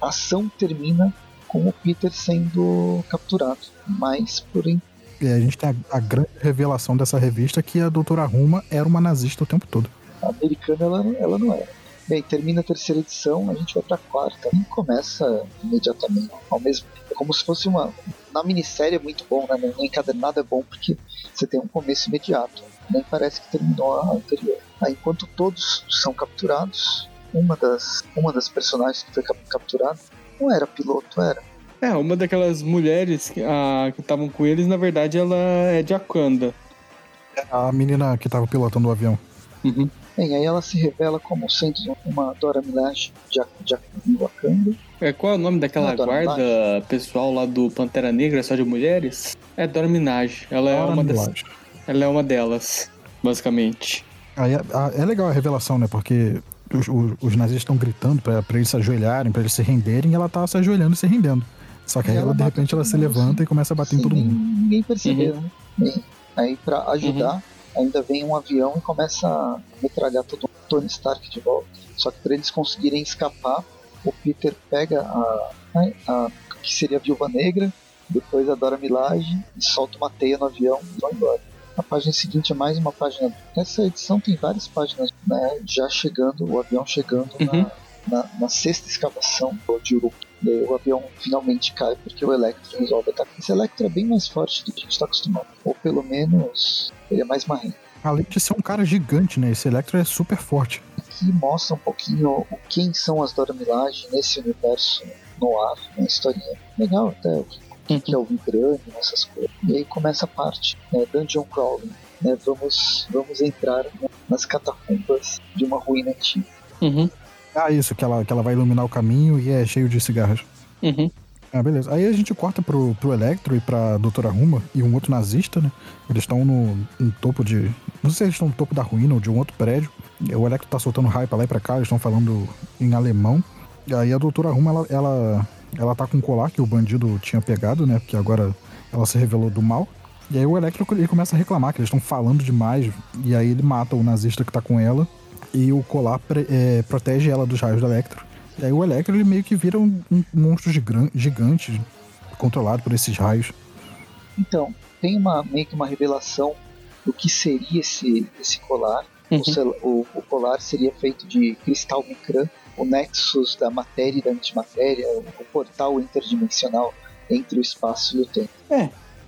a ação termina com o Peter sendo capturado. Mas, porém, E a gente tem a, a grande revelação dessa revista que a doutora Ruma era uma nazista o tempo todo. a americana ela, ela não era. Bem, termina a terceira edição, a gente vai pra quarta e começa imediatamente ao mesmo É como se fosse uma. Na minissérie é muito bom, né? No encadernado é bom porque você tem um começo imediato. Nem parece que terminou a anterior. Aí, enquanto todos são capturados, uma das, uma das personagens que foi cap- capturada não era piloto, era. É, uma daquelas mulheres que ah, que estavam com eles, na verdade, ela é de Akanda. A menina que tava pilotando o avião. Uhum. Bem, aí ela se revela como sendo uma Dora Milaje de, de, de Wakanda. É, qual é o nome daquela Dora guarda pessoal lá do Pantera Negra, só de mulheres? É Dora Minaj. Ela é, Ora, uma das, ela é uma delas, basicamente. Aí a- a- é legal a revelação, né? Porque os, os- os nazistas estão gritando pra, pra eles se ajoelharem, pra eles se renderem, e ela tá se ajoelhando e se rendendo. Só que aí E ela, ela de repente, ela se levanta sim. e começa a bater em Sem todo mundo. Ninguém percebeu, né? Bem, aí pra ajudar, ainda vem um avião e começa a metralhar todo o Tony Stark de volta. Só que para eles conseguirem escapar, o Peter pega a, a, a- que seria a Viúva Negra, depois a Dora Milaje e solta uma teia no avião e vai embora. A página seguinte é mais uma página. Essa edição tem várias páginas, né? Já chegando, o avião chegando Uhum. na, na, na sexta escavação de Uruk. E aí o avião finalmente cai porque o Electro resolve atacar. Esse Electro é bem mais forte do que a gente está acostumado. Ou pelo menos ele é mais marrento. Além de ser um cara gigante, né? Esse Electro é super forte. Aqui mostra um pouquinho o quem são as Dora Milaje nesse universo no ar, uma historinha legal até. O que, que é o Vibranium, essas coisas. E aí começa a parte, né, Dungeon Crawling. Né, vamos, vamos entrar nas catacumbas de uma ruína antiga. Uhum. Ah, isso, que ela, que ela vai iluminar o caminho e é cheio de cigarros. Uhum. Ah, beleza. Aí a gente corta pro, pro Electro e pra Doutora Ruma e um outro nazista, né? Eles estão no, no topo de. Não sei se eles estão no topo da ruína ou de um outro prédio. O Electro tá soltando raio pra lá e pra cá, eles estão falando em alemão. E aí a Doutora Ruma, ela, ela, ela tá com um colar que o bandido tinha pegado, né? Porque agora ela se revelou do mal. E aí o Electro ele começa a reclamar que eles estão falando demais. E aí ele mata o nazista que tá com ela. E o colar pre- é, protege ela dos raios do Electro. E aí o Electro ele meio que vira um, um monstro gigan- gigante controlado por esses raios. Então, tem uma, meio que uma revelação do que seria esse, esse colar. Uhum. O, o- o colar seria feito de cristal Micran, o nexus da matéria e da antimatéria, o, o portal interdimensional entre o espaço e o tempo.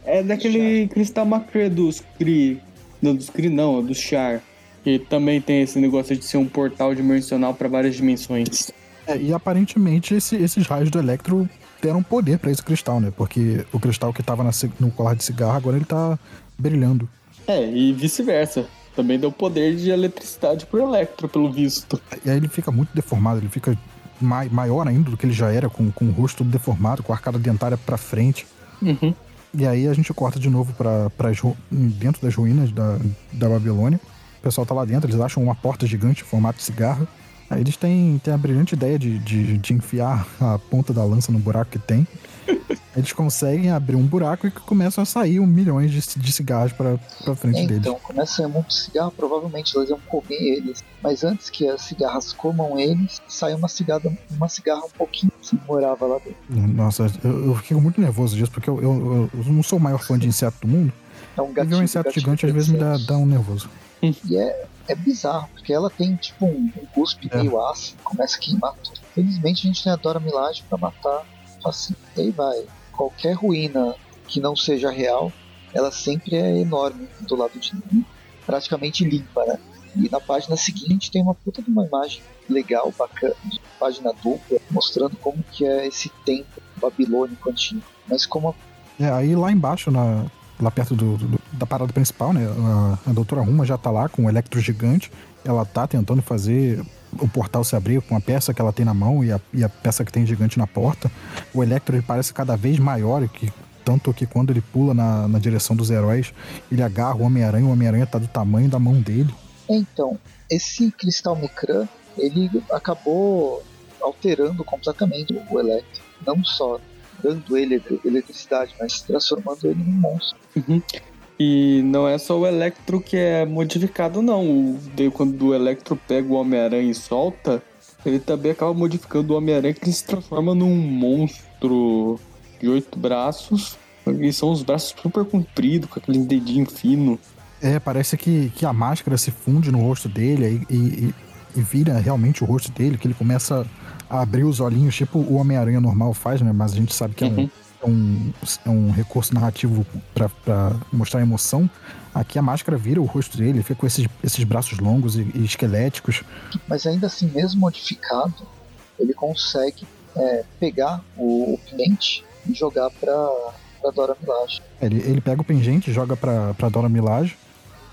É daquele cristal macré dos Kree. Não, dos Kree não, dos Char. Que também tem esse negócio de ser um portal dimensional para várias dimensões. É, e aparentemente esse- esses raios do Electro deram poder pra esse cristal, né? Porque o cristal que tava na no colar de cigarro agora ele tá brilhando. É, e vice-versa. Também deu poder de eletricidade pro Electro, pelo visto. E aí ele fica muito deformado, ele fica mai- maior ainda do que ele já era, com, com o rosto todo deformado, com a arcada dentária pra frente. Uhum. E aí a gente corta de novo ru- dentro das ruínas da, da Babilônia. O pessoal tá lá dentro, eles acham uma porta gigante formato de cigarro. Aí eles têm, têm a brilhante ideia de, de, de enfiar a ponta da lança no buraco que tem. Eles conseguem abrir um buraco e começam a sair um milhões de, de cigarros pra, pra frente É, deles. então, começa a muito cigarro, provavelmente elas iam comer eles. Mas antes que as cigarras comam eles, sai uma cigarra, uma cigarra um pouquinho que morava lá dentro. Nossa, eu, eu fico muito nervoso disso, porque eu, eu, eu não sou o maior fã de inseto do mundo. É um E gatinho. ver um inseto gigante às vezes me dá, dá um nervoso. E é, é bizarro, porque ela tem tipo um, um cuspe É. meio ácido, começa a queimar tudo. Felizmente a gente tem a Dora Milaje pra matar assim. E aí vai. Qualquer ruína que não seja real, ela sempre é enorme do lado de mim, praticamente limpa, né? E na página seguinte tem uma puta de uma imagem legal, bacana, de página dupla, mostrando como que é esse templo babilônico antigo. Mas como É, aí lá embaixo, na, lá perto do, do- da parada principal, né? A, a doutora Ruma já tá lá com o electro gigante. Ela tá tentando fazer o portal se abrir com a peça que ela tem na mão e a, e a peça que tem gigante na porta. O electro ele parece cada vez maior, que, tanto que quando ele pula na, na direção dos heróis, ele agarra o Homem-Aranha, o Homem-Aranha tá do tamanho da mão dele. Então, esse cristal Micran, ele acabou alterando completamente o Electro. Não só dando ele ele- eletricidade, mas transformando ele num monstro. E não é só o Electro que é modificado, não. O, daí quando o Electro pega o Homem-Aranha e solta, ele também acaba modificando o Homem-Aranha que ele se transforma num monstro de oito braços. E são os braços super compridos, com aquele dedinho fino. É, parece que, que a máscara se funde no rosto dele e, e vira realmente o rosto dele, que ele começa a abrir os olhinhos, tipo o Homem-Aranha normal faz, né? Mas a gente sabe que é, um, Uhum. é, um, é um recurso narrativo pra, pra mostrar emoção. Aqui a máscara vira o rosto dele, fica com esses, esses braços longos e, e esqueléticos. Mas ainda assim, mesmo modificado, ele consegue é, pegar o, o pingente e jogar pra, pra Dora Milaje. Ele, ele pega o pingente, joga pra, pra Dora Milaje,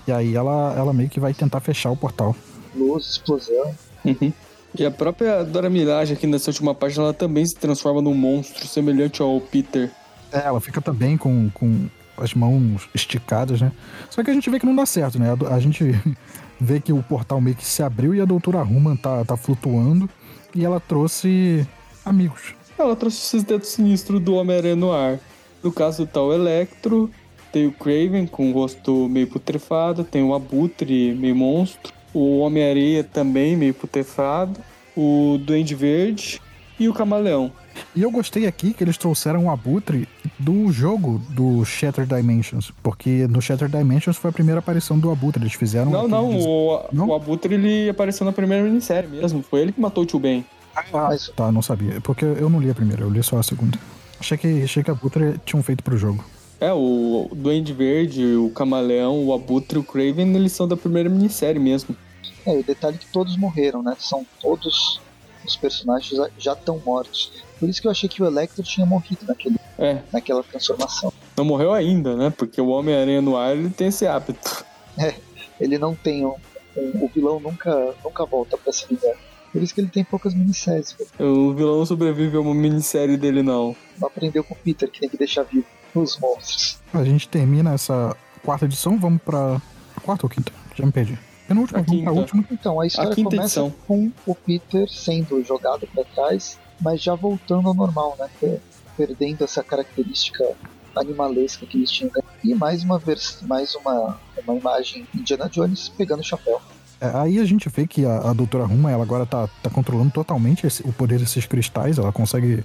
e aí ela, ela meio que vai tentar fechar o portal. Luz, explosão. Uhum. E a própria Dora Milaje aqui nessa última página, ela também se transforma num monstro semelhante ao Peter. É, ela fica também com, com as mãos esticadas, né? Só que a gente vê que não dá certo, né? A, a gente vê que o portal meio que se abriu e a doutora Ruman tá, tá flutuando e ela trouxe amigos. Ela trouxe esses dedos sinistros do Homem-Aranha no ar. No caso tá o Electro, tem o Craven com o rosto meio putrefado, tem o Abutre meio monstro, o Homem-Areia também meio putrefado, o Duende Verde e o Camaleão. E eu gostei aqui que eles trouxeram o abutre do jogo do Shattered Dimensions, porque no Shattered Dimensions foi a primeira aparição do abutre. Eles fizeram. Não, não, des- o, Não? o Abutre ele apareceu na primeira minissérie mesmo, foi ele que matou o Tio Ben. Ah, Mas- tá, não sabia. Porque eu não li a primeira, eu li só a segunda. Achei que, achei que a abutre tinham feito pro jogo. É, o Duende Verde, o Camaleão, o Abutre e o Craven, eles são da primeira minissérie mesmo. É, e o detalhe é que todos morreram, né? São todos os personagens já- estão mortos. Por isso que eu achei que o Electro tinha morrido naquele, É, naquela transformação. não morreu ainda, né? Porque o Homem-Aranha no ar, ele tem esse hábito. Ele não tem um, um- o vilão nunca nunca volta pra se vingar. Por isso que ele tem poucas minisséries. O vilão não sobrevive a uma minissérie dele, não. Não aprendeu com o Peter que tem que deixar vivo os monstros. A gente termina essa quarta edição, vamos pra. Quarta ou quinta? Já me perdi. Penúltima, A vamos pra última. Então a história quinta começa edição. com o Peter sendo jogado pra trás, mas já voltando ao normal, né? Per- Perdendo essa característica animalesca que eles tinham. E mais uma vers mais uma, uma imagem Indiana Jones pegando o chapéu. É, aí a gente vê que a, a doutora Ruma, ela agora tá, tá controlando totalmente esse- o poder desses cristais. Ela consegue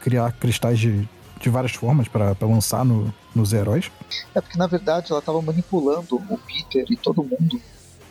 criar cristais de, de várias formas pra pra lançar no- nos heróis. É porque na verdade ela estava manipulando o Peter e todo mundo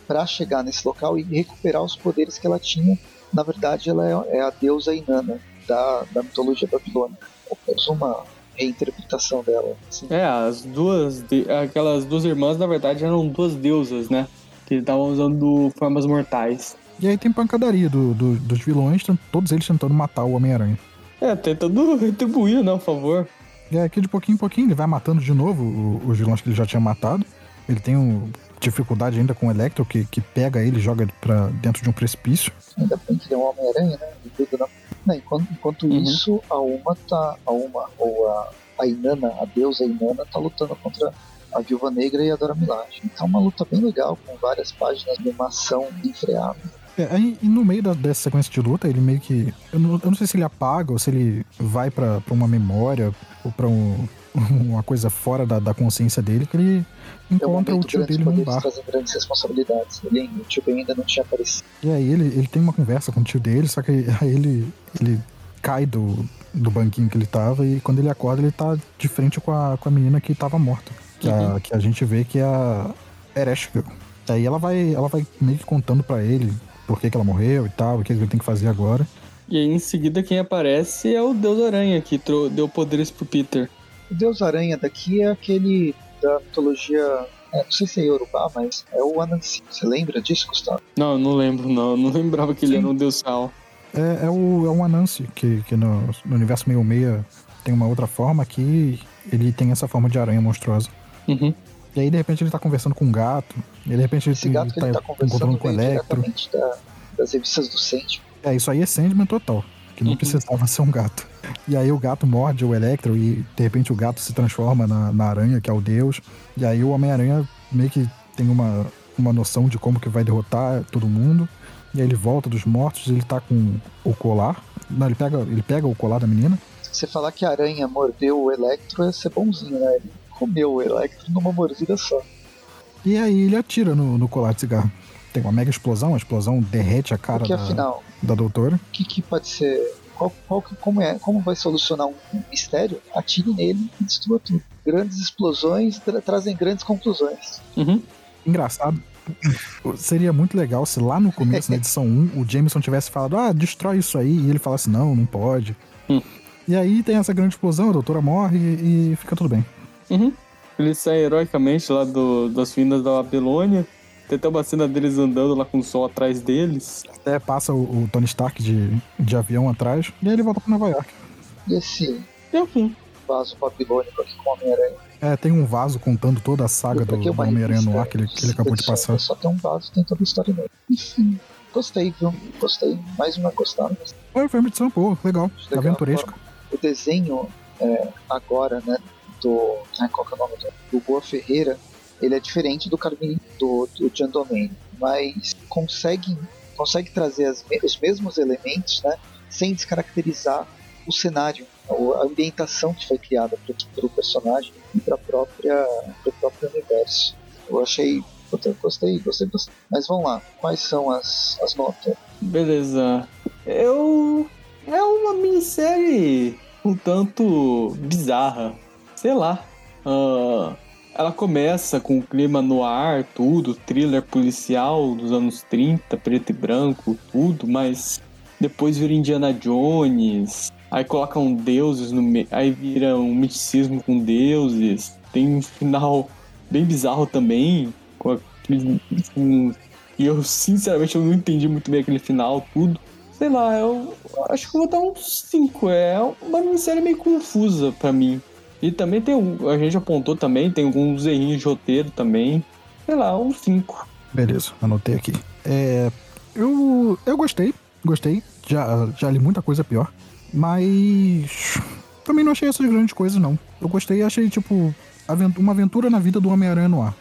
para chegar nesse local e recuperar os poderes que ela tinha. Na verdade, ela é, é a deusa Inanna da, da mitologia babilônica. Apenas uma reinterpretação dela. assim. É, as duas. de- Aquelas duas irmãs, na verdade, eram duas deusas, né? Que estavam usando formas mortais. E aí tem pancadaria do- do- dos vilões, todos eles tentando matar o Homem-Aranha. É, tentando retribuir, né? Por favor. E aí aqui de pouquinho em pouquinho ele vai matando de novo o- os vilões que ele já tinha matado. Ele tem um- dificuldade ainda com o Electro, que, que pega ele e joga pra dentro de um precipício. Ainda bem que ele é um Homem-Aranha, né? Ele na- Não, enquanto enquanto Uhum. isso, a Uma tá. A Uma, ou a, a Inanna, a deusa Inanna, tá lutando contra a Viúva Negra e a Dora Milaje. Então é uma luta bem legal, com várias páginas de uma ação enfreável. É, aí, e no meio da- dessa sequência de luta, ele meio que. Eu não, eu não sei se ele apaga ou se ele vai pra, pra uma memória ou pra um- uma coisa fora da, da consciência dele, que ele É encontra o tio dele num bar. trazem grandes responsabilidades. Ele, o tio ainda não tinha aparecido. E aí ele, ele tem uma conversa com o tio dele, só que aí ele, ele cai do, do banquinho que ele tava e quando ele acorda ele tá de frente com a, com a menina que tava morta. Que, a, que a gente vê que é a Ereshkigal. Aí ela vai, ela vai meio que contando pra ele por que, que ela morreu e tal, o que, ele tem que fazer agora. E aí em seguida quem aparece é o Deus Aranha, que deu poderes pro Peter. O Deus Aranha daqui é aquele da mitologia. é, não sei se é Yorubá, mas é o Anansi. Você lembra disso, Gustavo? Não, eu não lembro, não. Eu não lembrava que ele Sim. era um Deus Sal. É, é o, é o Anansi, que, que no, no universo meio meia tem uma outra forma que ele tem essa forma de aranha monstruosa. Uhum. E aí, de repente, ele tá conversando com um gato. E de repente Esse gato que ele tá conversando encontrando com o Electro. da- das revistas do Sandman. É, isso aí é Sandman total. Que não Uhum. precisava ser um gato. E aí o gato morde o Electro e de repente o gato se transforma na, na aranha, que é o deus. E aí o Homem-Aranha meio que tem uma, uma noção de como que vai derrotar todo mundo. E aí ele volta dos mortos, ele tá com o colar. Não, ele pega, ele pega o colar da menina. Se você falar que a aranha mordeu o Electro, ia ser bonzinho, né? Ele comeu o Electro numa mordida só. E aí ele atira no, no colar de cigarro. Tem uma mega explosão, a explosão derrete a cara Porque da, afinal, da doutora. o que, que pode ser. Qual, qual como, é, como vai solucionar um mistério? Atire nele e destrua tudo. Grandes explosões tra- trazem grandes conclusões. Uhum. Engraçado. Seria muito legal se lá no começo, na edição 1, o Jameson tivesse falado, ah, destrói isso aí, e ele falasse, não, não pode. Hum. E aí tem essa grande explosão, a doutora morre e fica tudo bem. Uhum. Ele sai heroicamente lá do, das finas da Babilônia. Tem até uma cena deles andando lá com o sol atrás deles. Até passa o, o Tony Stark de, de avião atrás, e aí ele volta pra Nova York. E esse E enfim. vaso babilônico aqui com o Homem-Aranha? É, tem um vaso contando toda a saga do, Homem-Aranha no ar que ele, que ele acabou de Só- passar. Só tem um vaso, tem toda a história dele. Enfim, gostei, viu? Gostei. Mais uma gostada. Foi, foi uma edição boa, legal, Legal, aventuresca. O desenho é, agora, né, do. Ai, qual que é o nome do? Do Boa Ferreira, ele é diferente do Carmine do, do Domain, mas consegue, consegue trazer as os mesmos elementos, né, sem descaracterizar o cenário, a ambientação que foi criada para o personagem e para pro próprio universo. Eu achei, puta, gostei, gostei bastante. Mas vamos lá, quais são as, as notas? Beleza. Eu. É uma minissérie um tanto bizarra. Sei lá. Ah, ela começa com o clima no ar, tudo, thriller policial dos anos 30, preto e branco, tudo, mas depois vira Indiana Jones. Aí colocam deuses no meio. Aí vira um misticismo com deuses. Tem um final bem bizarro também. Com aquele. com- e eu, sinceramente, eu não entendi muito bem aquele final, tudo. Sei lá, eu acho que vou dar uns 5. É uma minissérie meio confusa pra mim. E também tem, um- a gente apontou também, tem alguns errinhos de roteiro também. Sei lá, uns 5. Beleza, anotei aqui. É, eu, eu gostei, gostei. Já, já li muita coisa pior. Mas também não achei essas grandes coisas, não. Eu gostei e achei, tipo, uma aventura na vida do Homem-Aranha no ar.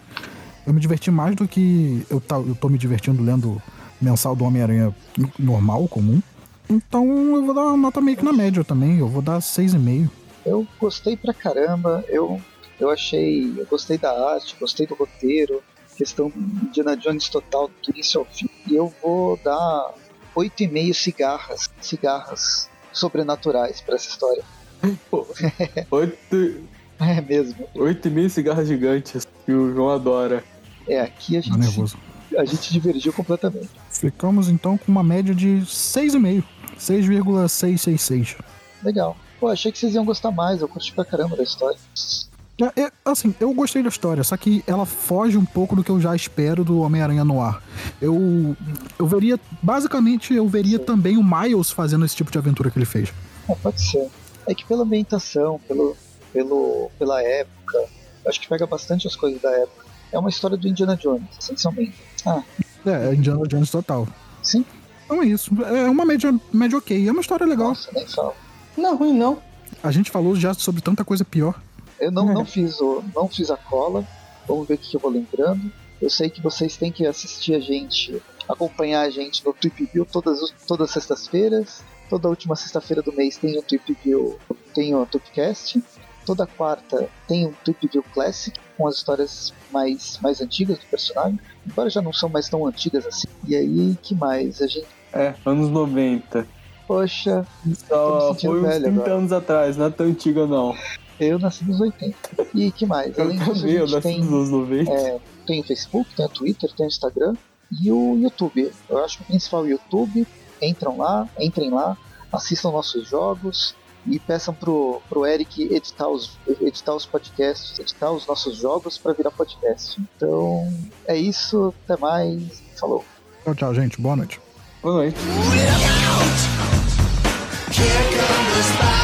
Eu me diverti mais do que eu, tá, eu tô me divertindo lendo mensal do Homem-Aranha normal, comum. Então eu vou dar uma nota meio que na média também. Eu vou dar 6,5. Eu gostei pra caramba, eu, eu achei, eu gostei da arte, gostei do roteiro, questão do Indiana Jones total, do início ao fim. E eu vou dar 8,5 cigarras, cigarras sobrenaturais pra essa história. Oito, É mesmo. oito e meio cigarras gigantes que o João adora. É, aqui a Tá gente, nervoso. a gente divergiu completamente. Ficamos então com uma média de 6,5. 6,666. Legal. Pô, achei que vocês iam gostar mais, eu curti pra caramba da história. É, é, assim, eu gostei da história, só que ela foge um pouco do que eu já espero do Homem-Aranha no ar. Eu, eu veria, basicamente, eu veria Sim. também o Miles fazendo esse tipo de aventura que ele fez. É, pode ser. É que pela ambientação, pelo, pelo, pela época, acho que pega bastante as coisas da época. É uma história do Indiana Jones, essencialmente. Ah, É, é Indiana Jones total. sim? Então é isso. É uma média, média ok. É uma história legal. Nossa, nem falo. Não, ruim não. A gente falou já sobre tanta coisa pior. Eu não, não fiz o, não fiz a cola. Vamos ver o que eu vou lembrando. Eu sei que vocês têm que assistir a gente acompanhar a gente no Trip View todas, todas as sextas-feiras. Toda última sexta-feira do mês tem o Trip View, tem o Tripcast. Toda quarta tem um Trip View Classic com as histórias mais, mais antigas do personagem. Embora já não são mais tão antigas assim. E aí, que mais? A gente. É, anos 90. Poxa, Só foi uns 30 agora. anos atrás, não é tão antiga não. Eu nasci nos 80. E que mais? Além disso, a gente tem, nos 90. É, tem o Facebook, tem o Twitter, tem o Instagram e o YouTube. Eu acho que o principal é o YouTube. Entram lá, entrem lá, assistam nossos jogos e peçam pro, pro Eric editar os, editar os podcasts, editar os nossos jogos para virar podcast. Então é isso, até mais. Falou. Tchau, tchau, gente. Boa noite. Boa noite. Here comes the spy.